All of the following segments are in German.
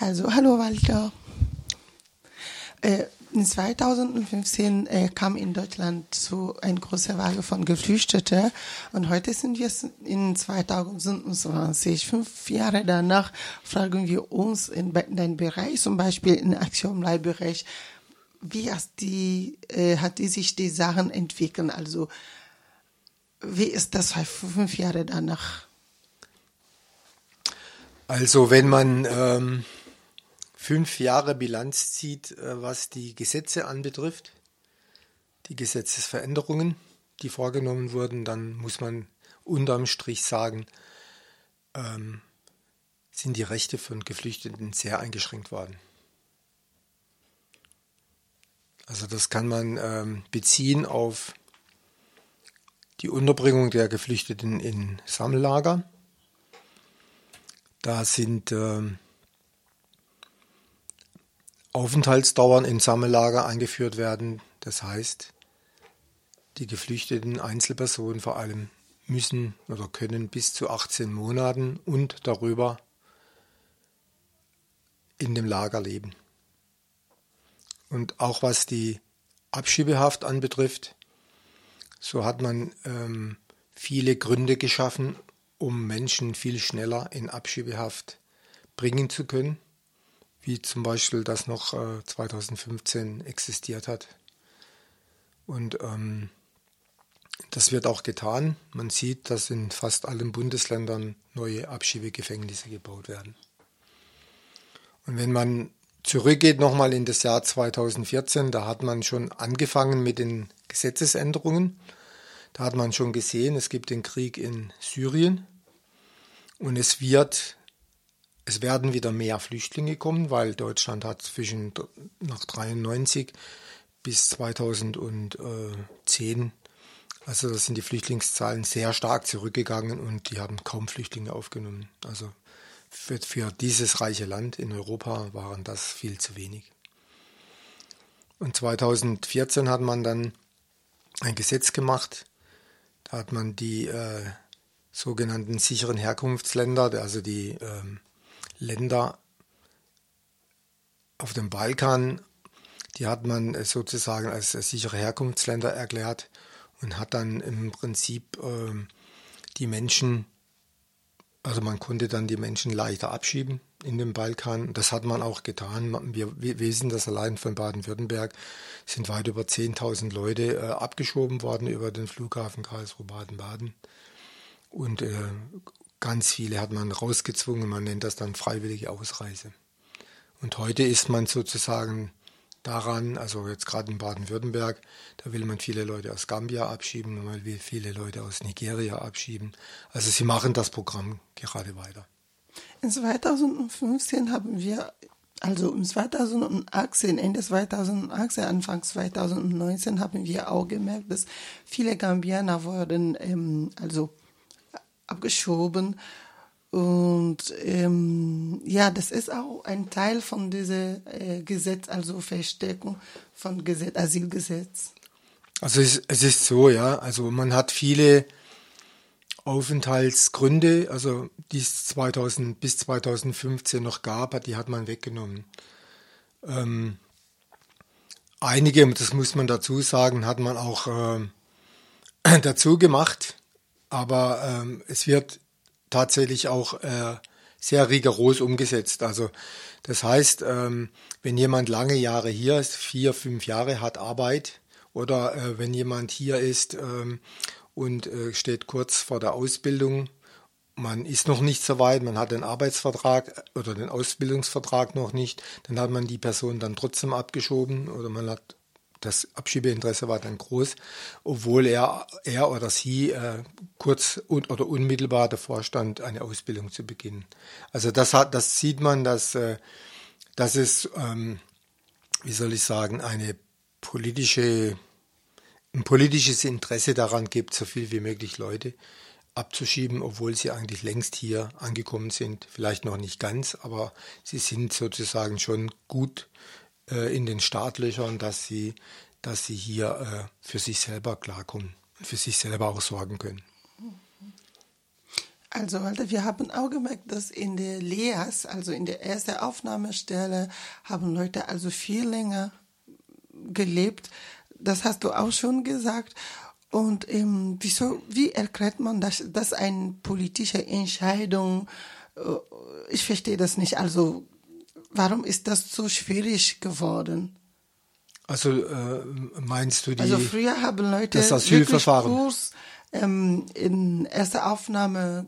Also, hallo Walter. Äh, in 2015 äh, kam in Deutschland so eine große Welle von Geflüchteten und heute sind wir in 2020. Fünf Jahre danach fragen wir uns in deinem Bereich, zum Beispiel im Aktionleitbereich, wie hat die, äh, hat die sich die Sachen entwickelt? Also, wie ist das fünf Jahre danach? Also, wenn man ähm fünf Jahre Bilanz zieht, äh, was die Gesetze anbetrifft, die Gesetzesveränderungen, die vorgenommen wurden, dann muss man unterm Strich sagen, ähm, sind die Rechte von Geflüchteten sehr eingeschränkt worden. Also das kann man ähm, beziehen auf die Unterbringung der Geflüchteten in Sammellager. Da sind ähm, Aufenthaltsdauern in Sammellager eingeführt werden. Das heißt, die geflüchteten Einzelpersonen vor allem müssen oder können bis zu 18 Monaten und darüber in dem Lager leben. Und auch was die Abschiebehaft anbetrifft, so hat man ähm, viele Gründe geschaffen, um Menschen viel schneller in Abschiebehaft bringen zu können wie zum Beispiel das noch äh, 2015 existiert hat. Und ähm, das wird auch getan. Man sieht, dass in fast allen Bundesländern neue Abschiebegefängnisse gebaut werden. Und wenn man zurückgeht nochmal in das Jahr 2014, da hat man schon angefangen mit den Gesetzesänderungen. Da hat man schon gesehen, es gibt den Krieg in Syrien und es wird es werden wieder mehr Flüchtlinge kommen, weil Deutschland hat zwischen nach 93 bis 2010, also da sind die Flüchtlingszahlen sehr stark zurückgegangen und die haben kaum Flüchtlinge aufgenommen. Also für, für dieses reiche Land in Europa waren das viel zu wenig. Und 2014 hat man dann ein Gesetz gemacht, da hat man die äh, sogenannten sicheren Herkunftsländer, also die ähm, Länder auf dem Balkan, die hat man äh, sozusagen als sichere Herkunftsländer erklärt und hat dann im Prinzip äh, die Menschen, also man konnte dann die Menschen leichter abschieben in den Balkan. Das hat man auch getan. Wir, wissen das allein von Baden-Württemberg, sind weit über 10.000 Leute äh, abgeschoben worden über den Flughafen Karlsruhe-Baden-Baden. Und äh, Ganz viele hat man rausgezwungen, man nennt das dann freiwillige Ausreise. Und heute ist man sozusagen daran, also jetzt gerade in Baden-Württemberg, da will man viele Leute aus Gambia abschieben, man will viele Leute aus Nigeria abschieben. Also sie machen das Programm gerade weiter. In 2015 haben wir, also im 2018, Ende 2018, Anfang 2019 haben wir auch gemerkt, dass viele Gambianer wurden, ähm, also abgeschoben. Und ähm, ja, das ist auch ein Teil von diesem äh, Gesetz, also Verstärkung von Gesetz, Asylgesetz. Also es, es ist so, ja, also man hat viele Aufenthaltsgründe, also die es 2000 bis 2015 noch gab, die hat man weggenommen. Ähm, einige, das muss man dazu sagen, hat man auch äh, dazu gemacht. Aber ähm, es wird tatsächlich auch äh, sehr rigoros umgesetzt. Also das heißt, ähm, wenn jemand lange Jahre hier ist, vier, fünf Jahre hat Arbeit, oder äh, wenn jemand hier ist ähm, und äh, steht kurz vor der Ausbildung, man ist noch nicht so weit, man hat den Arbeitsvertrag oder den Ausbildungsvertrag noch nicht, dann hat man die Person dann trotzdem abgeschoben oder man hat das Abschiebeinteresse war dann groß, obwohl er, er oder sie äh, kurz und, oder unmittelbar davor stand, eine Ausbildung zu beginnen. Also das hat, das sieht man, dass, äh, dass es, ähm, wie soll ich sagen, eine politische, ein politisches Interesse daran gibt, so viel wie möglich Leute abzuschieben, obwohl sie eigentlich längst hier angekommen sind. Vielleicht noch nicht ganz, aber sie sind sozusagen schon gut äh, in den Startlöchern, dass sie, dass sie hier äh, für sich selber klarkommen für sich selber auch sorgen können. Also, Walter, wir haben auch gemerkt, dass in der LEAS, also in der ersten Aufnahmestelle, haben Leute also viel länger gelebt. Das hast du auch schon gesagt. Und ähm, wieso, wie erklärt man das, dass eine politische Entscheidung, äh, ich verstehe das nicht, also warum ist das so schwierig geworden? Also äh, meinst du die Also früher haben Leute das Asylverfahren Kurs, ähm, in erster Aufnahme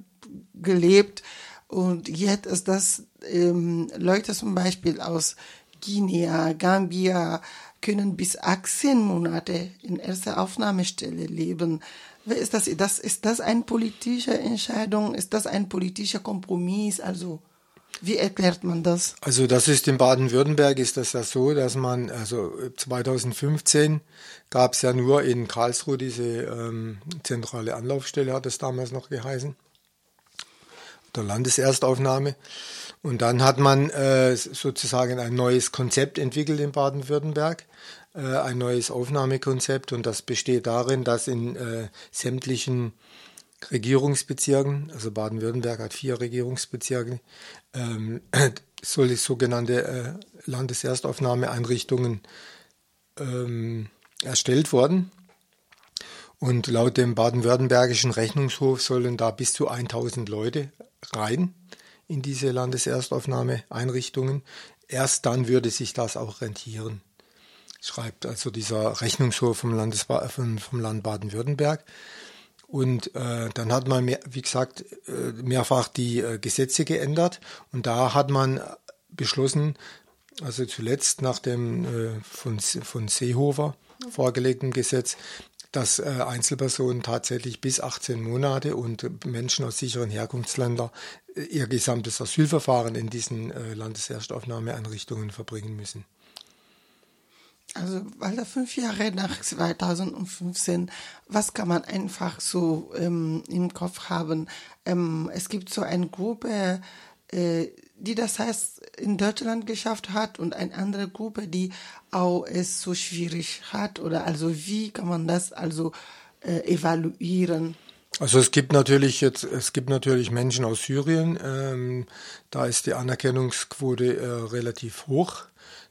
gelebt und jetzt ist das ähm, Leute zum Beispiel aus Guinea, Gambia können bis 18 Monate in erster Aufnahmestelle leben. Ist das, das, ist das eine politische Entscheidung? Ist das ein politischer Kompromiss? Also, wie erklärt man das? Also das ist in Baden-Württemberg ist das ja so, dass man, also 2015 gab es ja nur in Karlsruhe diese ähm, zentrale Anlaufstelle, hat es damals noch geheißen, der Landeserstaufnahme. Und dann hat man äh, sozusagen ein neues Konzept entwickelt in Baden-Württemberg, äh, ein neues Aufnahmekonzept und das besteht darin, dass in äh, sämtlichen Regierungsbezirken, also Baden-Württemberg hat vier Regierungsbezirke, ähm, soll sogenannte äh, Landeserstaufnahmeeinrichtungen ähm, erstellt worden. Und laut dem baden-württembergischen Rechnungshof sollen da bis zu 1000 Leute rein in diese Landeserstaufnahmeeinrichtungen. Erst dann würde sich das auch rentieren, schreibt also dieser Rechnungshof vom, Landes vom, vom Land Baden-Württemberg. Und äh, dann hat man, mehr, wie gesagt, äh, mehrfach die äh, Gesetze geändert. Und da hat man beschlossen, also zuletzt nach dem äh, von, von Seehofer vorgelegten Gesetz, dass äh, Einzelpersonen tatsächlich bis 18 Monate und Menschen aus sicheren Herkunftsländern äh, ihr gesamtes Asylverfahren in diesen äh, Landeserstaufnahmeeinrichtungen verbringen müssen. Also, weil da fünf Jahre nach 2015, was kann man einfach so ähm, im Kopf haben? Ähm, es gibt so eine Gruppe, äh, die das heißt in Deutschland geschafft hat und eine andere Gruppe, die auch es so schwierig hat oder also wie kann man das also äh, evaluieren? Also es gibt natürlich jetzt, es gibt natürlich Menschen aus Syrien, ähm, da ist die Anerkennungsquote äh, relativ hoch.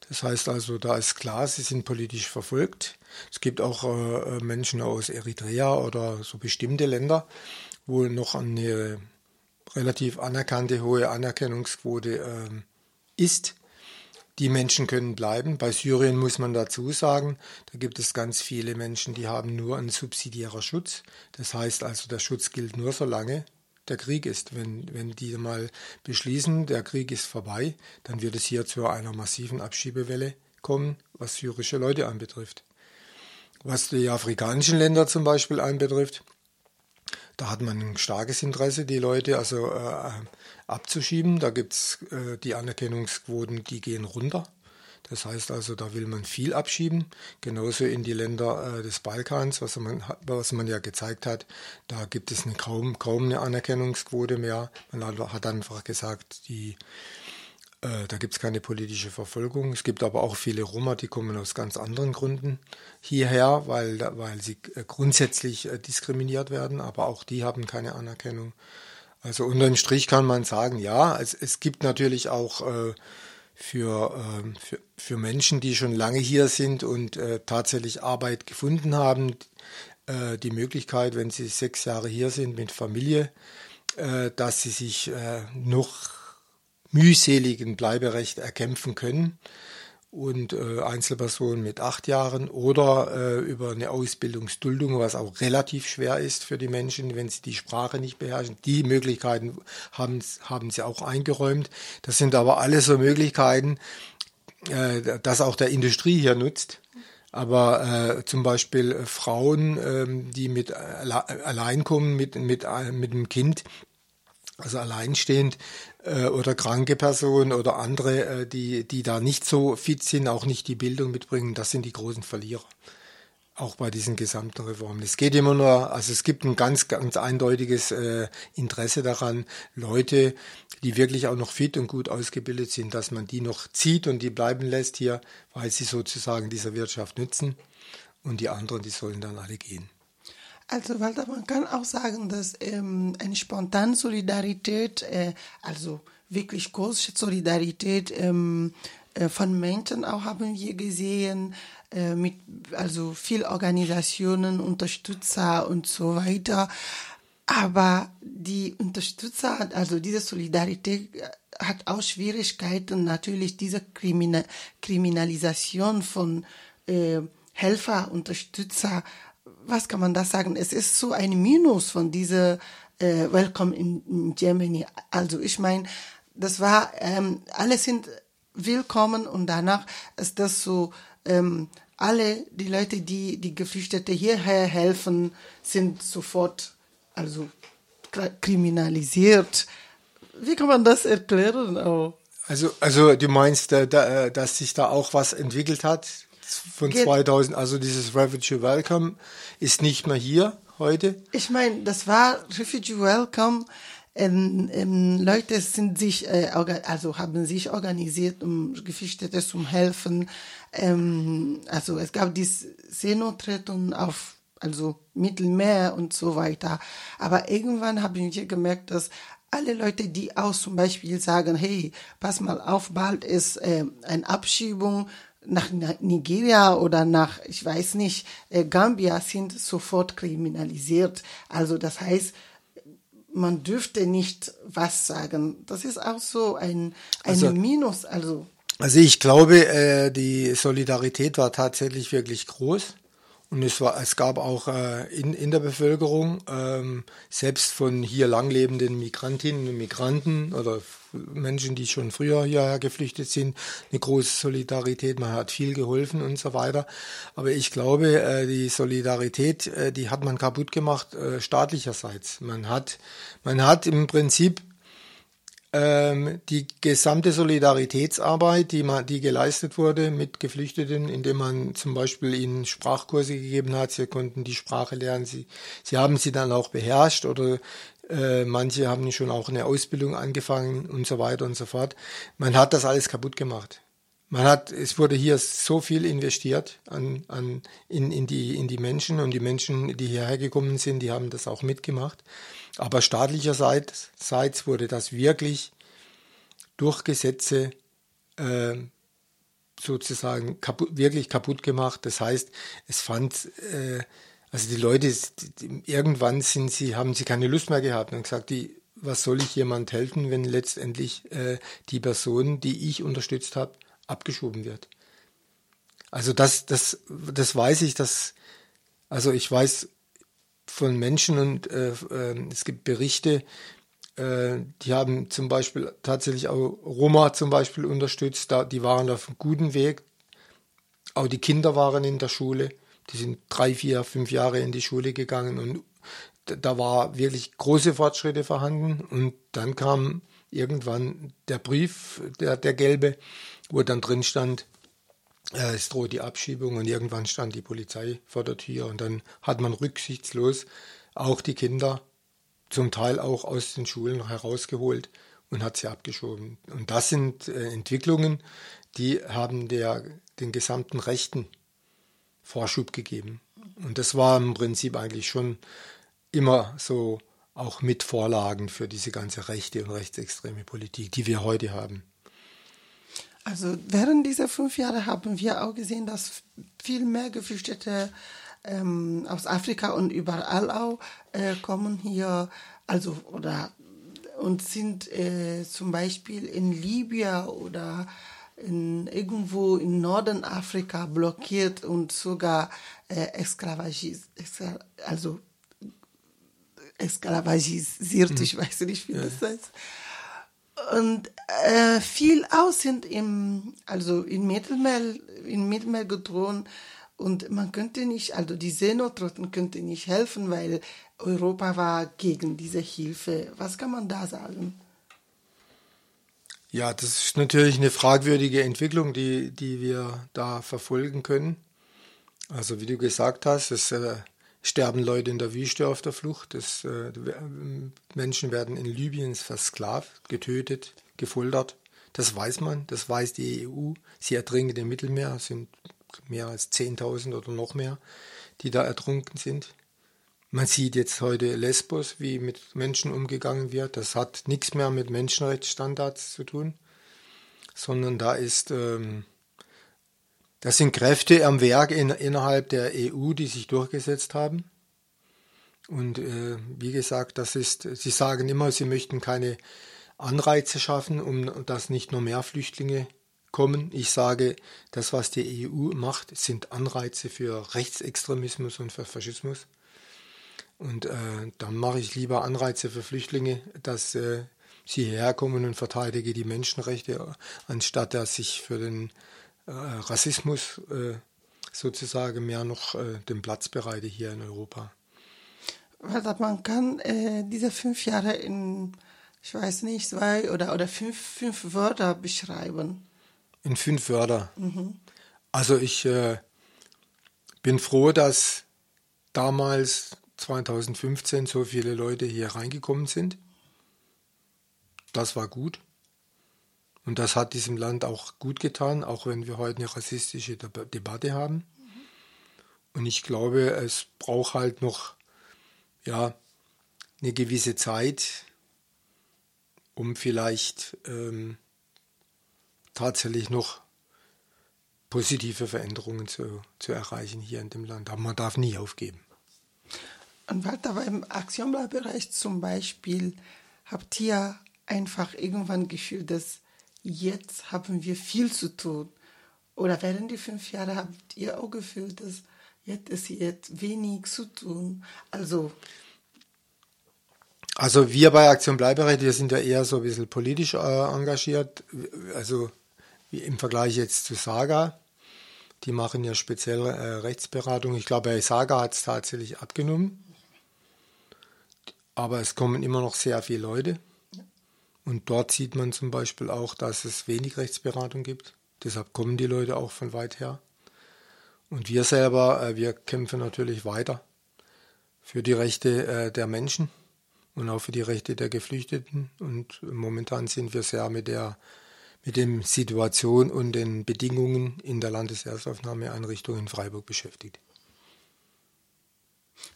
Das heißt also, da ist klar, sie sind politisch verfolgt. Es gibt auch äh, Menschen aus Eritrea oder so bestimmte Länder, wo noch eine relativ anerkannte hohe Anerkennungsquote äh, ist. Die Menschen können bleiben. Bei Syrien muss man dazu sagen, da gibt es ganz viele Menschen, die haben nur einen subsidiärer Schutz. Das heißt also, der Schutz gilt nur so lange der Krieg ist. Wenn, wenn die mal beschließen, der Krieg ist vorbei, dann wird es hier zu einer massiven Abschiebewelle kommen, was syrische Leute anbetrifft. Was die afrikanischen Länder zum Beispiel anbetrifft, da hat man ein starkes Interesse, die Leute also äh, abzuschieben. Da gibt es äh, die Anerkennungsquoten, die gehen runter. Das heißt also, da will man viel abschieben. Genauso in die Länder äh, des Balkans, was man, was man ja gezeigt hat. Da gibt es eine, kaum, kaum eine Anerkennungsquote mehr. Man hat einfach gesagt, die, äh, da gibt es keine politische Verfolgung. Es gibt aber auch viele Roma, die kommen aus ganz anderen Gründen hierher, weil, weil sie äh, grundsätzlich diskriminiert werden, aber auch die haben keine Anerkennung. Also unterm Strich kann man sagen, ja, es, es gibt natürlich auch äh, für, äh, für, für Menschen, die schon lange hier sind und äh, tatsächlich Arbeit gefunden haben, äh, die Möglichkeit, wenn sie sechs Jahre hier sind mit Familie, äh, dass sie sich äh, noch mühseligen Bleiberecht erkämpfen können und äh, Einzelpersonen mit acht Jahren oder äh, über eine Ausbildungsduldung, was auch relativ schwer ist für die Menschen, wenn sie die Sprache nicht beherrschen. Die Möglichkeiten haben, haben sie auch eingeräumt. Das sind aber alles so Möglichkeiten, äh, dass auch der Industrie hier nutzt. Aber äh, zum Beispiel äh, Frauen, äh, die mit alle, allein kommen mit, mit, äh, mit einem Kind, also alleinstehend äh, oder kranke Personen oder andere, äh, die, die da nicht so fit sind, auch nicht die Bildung mitbringen, das sind die großen Verlierer. Auch bei diesen gesamten Reformen. Es geht immer nur, also es gibt ein ganz, ganz eindeutiges äh, Interesse daran, Leute, die wirklich auch noch fit und gut ausgebildet sind, dass man die noch zieht und die bleiben lässt hier, weil sie sozusagen dieser Wirtschaft nützen. Und die anderen, die sollen dann alle gehen. Also, Walter, man kann auch sagen, dass ähm, eine spontane Solidarität, äh, also wirklich große Solidarität ähm, äh, von Menschen auch haben wir gesehen, äh, mit also viel Organisationen, Unterstützer und so weiter. Aber die Unterstützer, also diese Solidarität äh, hat auch Schwierigkeiten, natürlich diese Kriminal Kriminalisation von äh, Helfer, Unterstützer, was kann man da sagen? Es ist so ein Minus von dieser äh, Welcome in, in Germany. Also ich meine, das war, ähm, alle sind willkommen und danach ist das so, ähm, alle die Leute, die die Geflüchtete hierher helfen, sind sofort also kriminalisiert. Wie kann man das erklären? Oh. Also, also du meinst, äh, äh, dass sich da auch was entwickelt hat von Geht. 2000, also dieses Refugee Welcome ist nicht mehr hier heute? Ich meine, das war Refugee Welcome ähm, ähm, Leute sind sich, äh, also haben sich organisiert, um Geflüchtete zu helfen. Ähm, also es gab dieses Seenotrettung auf also Mittelmeer und so weiter. Aber irgendwann haben wir gemerkt, dass alle Leute, die auch zum Beispiel sagen, hey, pass mal auf, bald ist äh, eine Abschiebung nach Nigeria oder nach, ich weiß nicht, äh, Gambia, sind sofort kriminalisiert. Also das heißt, man dürfte nicht was sagen. Das ist auch so ein, ein also, Minus. Also. also ich glaube, äh, die Solidarität war tatsächlich wirklich groß. Und es, war, es gab auch äh, in, in der Bevölkerung, ähm, selbst von hier langlebenden Migrantinnen und Migranten oder Menschen, die schon früher hierher geflüchtet sind, eine große Solidarität. Man hat viel geholfen und so weiter. Aber ich glaube, äh, die Solidarität, äh, die hat man kaputt gemacht äh, staatlicherseits. Man hat, man hat im Prinzip die gesamte Solidaritätsarbeit, die, man, die geleistet wurde mit Geflüchteten, indem man zum Beispiel ihnen Sprachkurse gegeben hat, sie konnten die Sprache lernen, sie, sie haben sie dann auch beherrscht oder äh, manche haben schon auch eine Ausbildung angefangen und so weiter und so fort. Man hat das alles kaputt gemacht. Man hat, es wurde hier so viel investiert an, an, in, in, die, in die Menschen und die Menschen, die hierher gekommen sind, die haben das auch mitgemacht. Aber staatlicherseits wurde das wirklich durch Gesetze äh, sozusagen kaputt, wirklich kaputt gemacht. Das heißt, es fand, äh, also die Leute, irgendwann sind sie, haben sie keine Lust mehr gehabt und gesagt, die, was soll ich jemand helfen, wenn letztendlich äh, die Person, die ich unterstützt habe, abgeschoben wird. Also das, das, das weiß ich, dass, also ich weiß von Menschen und äh, äh, es gibt Berichte, äh, die haben zum Beispiel tatsächlich auch Roma zum Beispiel unterstützt, da, die waren auf einem guten Weg. Auch die Kinder waren in der Schule, die sind drei, vier, fünf Jahre in die Schule gegangen und da war wirklich große Fortschritte vorhanden und dann kam irgendwann der Brief, der, der gelbe, wo dann drin stand, es droht die Abschiebung und irgendwann stand die Polizei vor der Tür und dann hat man rücksichtslos auch die Kinder zum Teil auch aus den Schulen herausgeholt und hat sie abgeschoben. Und das sind äh, Entwicklungen, die haben der, den gesamten Rechten Vorschub gegeben. Und das war im Prinzip eigentlich schon immer so auch mit Vorlagen für diese ganze rechte und rechtsextreme Politik, die wir heute haben. Also während dieser fünf Jahre haben wir auch gesehen, dass viel mehr Geflüchtete ähm, aus Afrika und überall auch äh, kommen hier, also oder und sind äh, zum Beispiel in Libyen oder in, irgendwo im Norden Afrika blockiert und sogar äh, also exklavagisiert, mhm. ich weiß nicht, wie ja. das heißt. Und äh, viel aus sind im, also im Mittelmeer, im Mittelmeer gedrohen. Und man könnte nicht, also die Seenotretten könnte nicht helfen, weil Europa war gegen diese Hilfe. Was kann man da sagen? Ja, das ist natürlich eine fragwürdige Entwicklung, die, die wir da verfolgen können. Also wie du gesagt hast, es äh, sterben Leute in der Wüste auf der Flucht. Es, äh, Menschen werden in Libyen versklavt, getötet, gefoltert. Das weiß man, das weiß die EU. Sie ertrinken im Mittelmeer, sind mehr als 10.000 oder noch mehr, die da ertrunken sind. Man sieht jetzt heute Lesbos, wie mit Menschen umgegangen wird. Das hat nichts mehr mit Menschenrechtsstandards zu tun, sondern da ist, ähm, das sind Kräfte am Werk in, innerhalb der EU, die sich durchgesetzt haben. Und äh, wie gesagt, das ist, sie sagen immer, sie möchten keine Anreize schaffen, um dass nicht nur mehr Flüchtlinge kommen. Ich sage, das, was die EU macht, sind Anreize für Rechtsextremismus und für Faschismus. Und äh, dann mache ich lieber Anreize für Flüchtlinge, dass äh, sie hierher kommen und verteidige die Menschenrechte, anstatt dass ich für den Rassismus äh, sozusagen mehr noch äh, den Platz bereite hier in Europa. Also man kann äh, diese fünf Jahre in, ich weiß nicht, zwei oder, oder fünf, fünf Wörter beschreiben. In fünf Wörter. Mhm. Also ich bin froh, dass damals 2015 so viele Leute hier reingekommen sind. Das war gut. Und das hat diesem Land auch gut getan, auch wenn wir heute eine rassistische Debatte haben. Und ich glaube, es braucht halt noch ja, eine gewisse Zeit, um vielleicht ähm, tatsächlich noch positive Veränderungen zu, zu erreichen hier in dem Land. Aber man darf nie aufgeben. Und Walter, beim Aktionblattbereich zum Beispiel habt ihr einfach irgendwann gefühlt, dass jetzt haben wir viel zu tun. Oder während die fünf Jahre habt ihr auch gefühlt, dass jetzt ist jetzt wenig zu tun. Also also wir bei Aktion Bleiberecht, wir sind ja eher so ein bisschen politisch äh, engagiert, also im Vergleich jetzt zu Saga. Die machen ja speziell äh, Rechtsberatung. Ich glaube, bei Saga hat es tatsächlich abgenommen aber es kommen immer noch sehr viele Leute. Und dort sieht man zum Beispiel auch, dass es wenig Rechtsberatung gibt. Deshalb kommen die Leute auch von weit her. Und wir selber, äh, wir kämpfen natürlich weiter für die Rechte äh, der Menschen und auch für die Rechte der Geflüchteten. Und momentan sind wir sehr mit der mit der Situation und den Bedingungen in der Landeserstaufnahmeeinrichtung in Freiburg beschäftigt.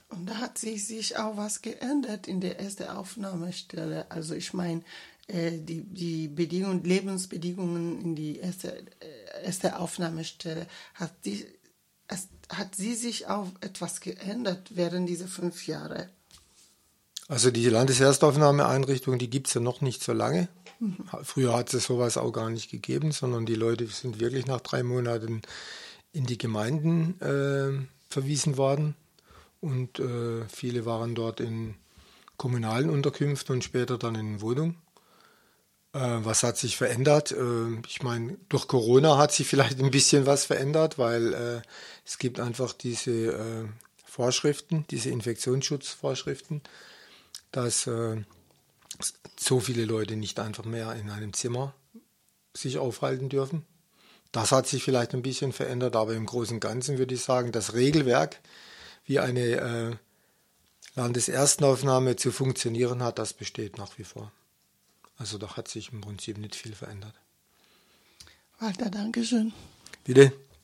Und da hat sich, sich auch was geändert in der ersten Aufnahmestelle. Also ich meine, die, die Bedingungen, Lebensbedingungen in die erste, äh, erste Aufnahmestelle, hat, die, es, hat sie sich auch etwas geändert während dieser fünf Jahre? Also die Landeserstaufnahmeeinrichtung, die gibt es ja noch nicht so lange. Mhm. Früher hat es sowas auch gar nicht gegeben, sondern die Leute sind wirklich nach drei Monaten in die Gemeinden äh, verwiesen worden und äh, viele waren dort in kommunalen Unterkünften und später dann in Wohnungen. Äh, was hat sich verändert? Äh, ich meine, durch Corona hat sich vielleicht ein bisschen was verändert, weil äh, es gibt einfach diese Vorschriften, diese Infektionsschutzvorschriften, dass so viele Leute nicht einfach mehr in einem Zimmer sich aufhalten dürfen. Das hat sich vielleicht ein bisschen verändert, aber im Großen und Ganzen würde ich sagen, das Regelwerk, wie eine Landeserstenaufnahme zu funktionieren hat, das besteht nach wie vor. Also da hat sich im Prinzip nicht viel verändert. Walter, Dankeschön. Bitte.